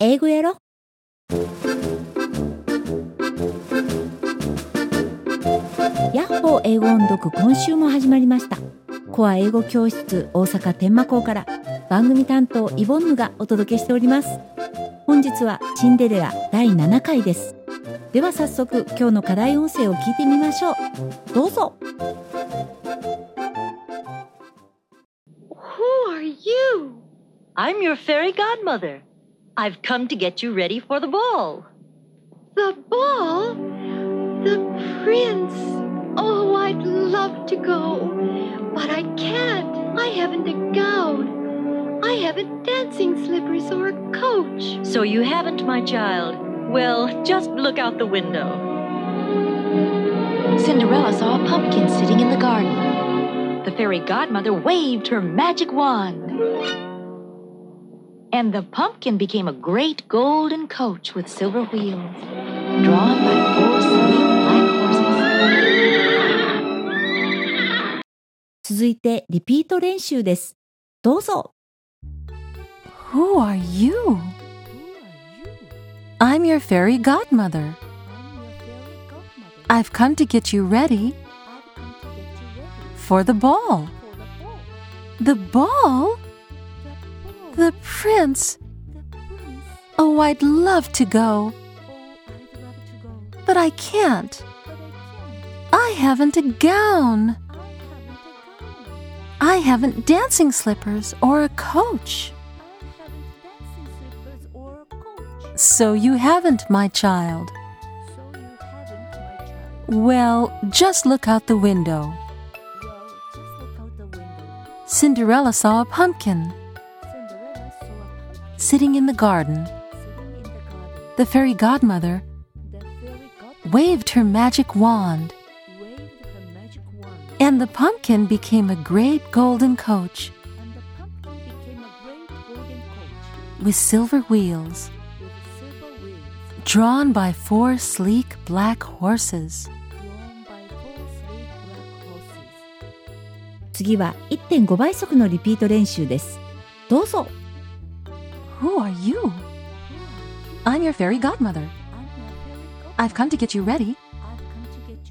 英語やろ？ヤッホー英語音読今週も始まりました。コア英語教室大阪天満校から番組担当イボンヌがお届けしております。本日はシンデレラ第7回です。では早速今日の課題音声を聞いてみましょう。どうぞ。Who are you? I'm your fairy godmother. I've come to get you ready for the ball. The ball? The prince? Oh, I'd love to go. But I can't. I haven't a gown. I haven't dancing slippers or a coach. So you haven't, my child. Well, just look out the window. Cinderella saw a pumpkin sitting in the garden. The fairy godmother waved her magic wand And the pumpkin became a great golden coach with silver wheels, drawn by four sleek black horses. 続いてリピート練習ですどうぞ Who are you? I'm your fairy godmother. I've come to get you ready for the ball. The ball? Prince? Oh, I'd love to go, but I can't. I haven't a gown. I haven't dancing slippers or a coach. So you haven't, my child. Well, just look out the window. Cinderella saw a pumpkin sitting in the garden. The fairy godmother waved her magic wand, and the pumpkin became a great golden coach with silver wheels, drawn by four sleek black horses. 次は1.5倍速のリピート練習ですどうぞ Who are You? I'm your fairy godmother. I've come to get you ready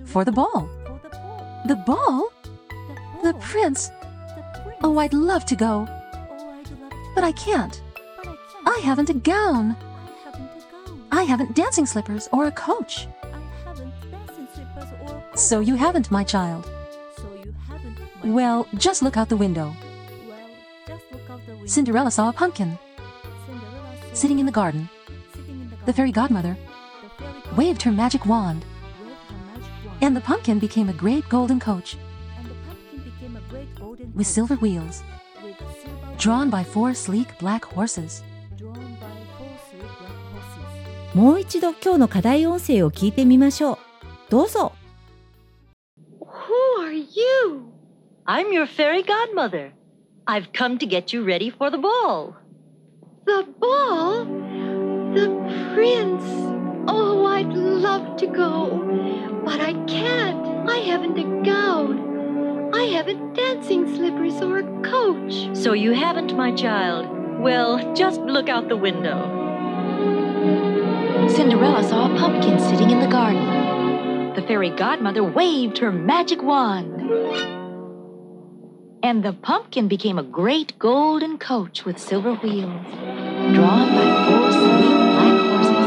for the ball. The ball? The prince? Oh, I'd love to go, but I can't. I haven't a gown. I haven't dancing slippers or a coach. So you haven't, my child. Well, just look out the window. Cinderella saw a pumpkin sitting in the garden. The fairy godmother waved her magic wand, and the pumpkin became a great golden coach with silver wheels, drawn by four sleek black horses. もう一度今日の課題音声を聞いてみましょうどうぞ Who are you? I'm your fairy godmother. I've come to get you ready for the ball. The ball? The prince? Oh, I'd love to go. But I can't. I haven't a gown. I haven't dancing slippers or a coach. So you haven't, my child. Well, just look out the window. Cinderella saw a pumpkin sitting in the garden. The fairy godmother waved her magic wand. And the pumpkin became a great golden coach with silver wheels, drawn by four sleek black horses.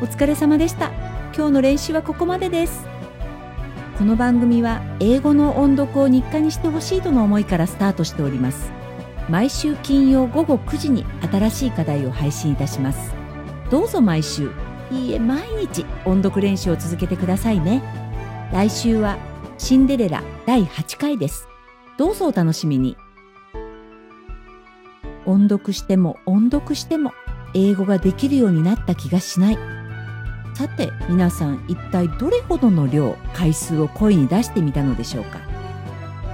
お疲れ様でした今日の練習はここまでですこの番組は英語の音読を日課にしてほしいとの思いからスタートしております毎週金曜午後9時に新しい課題を配信いたしますどうぞ毎週。いいえ毎日音読練習を続けてくださいね。来週はシンデレラ第8回です。どうぞお楽しみに。音読しても音読しても英語ができるようになった気がしない。さて皆さん一体どれほどの量回数を声に出してみたのでしょうか。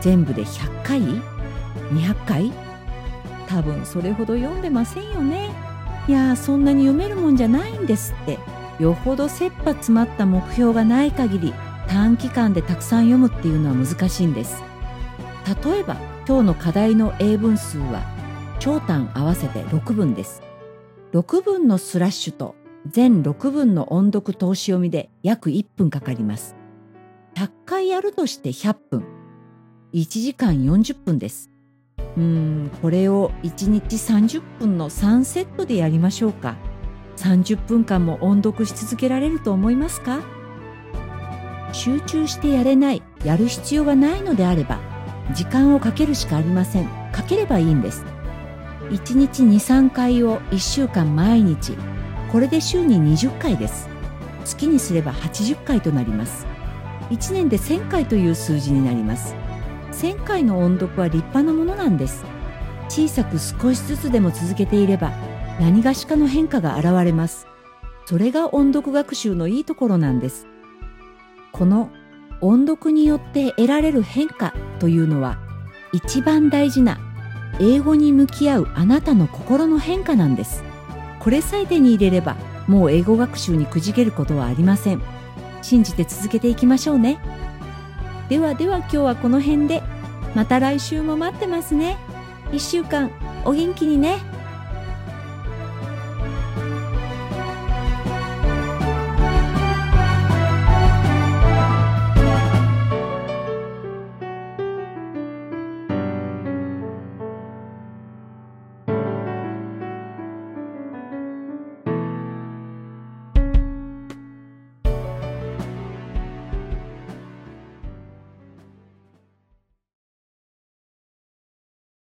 全部で100回 ?200 回？多分それほど読んでませんよね。いやーそんなに読めるもんじゃないんですって。よほど切羽詰まった目標がない限り短期間でたくさん読むっていうのは難しいんです。例えば今日の課題の英文数は長短合わせて6分です。6分のスラッシュと全6分の音読通し読みで約1分かかります。100回やるとして100分。1時間40分です。うんこれを1日30分の3セットでやりましょうか。30分間も音読し続けられると思いますか？集中してやれないやる必要がないのであれば時間をかけるしかありません。かければいいんです。1日23回を1週間毎日。これで週に20回です。月にすれば80回となります。1年で1000回という数字になります。1000回の音読は立派なものなんです。小さく少しずつでも続けていれば何がしかの変化が現れます。それが音読学習のいいところなんです。この音読によって得られる変化というのは一番大事な英語に向き合うあなたの心の変化なんです。これさえ手に入れればもう英語学習にくじけることはありません。信じて続けていきましょうね。ではでは今日はこの辺で。また来週も待ってますね。1週間お元気にね。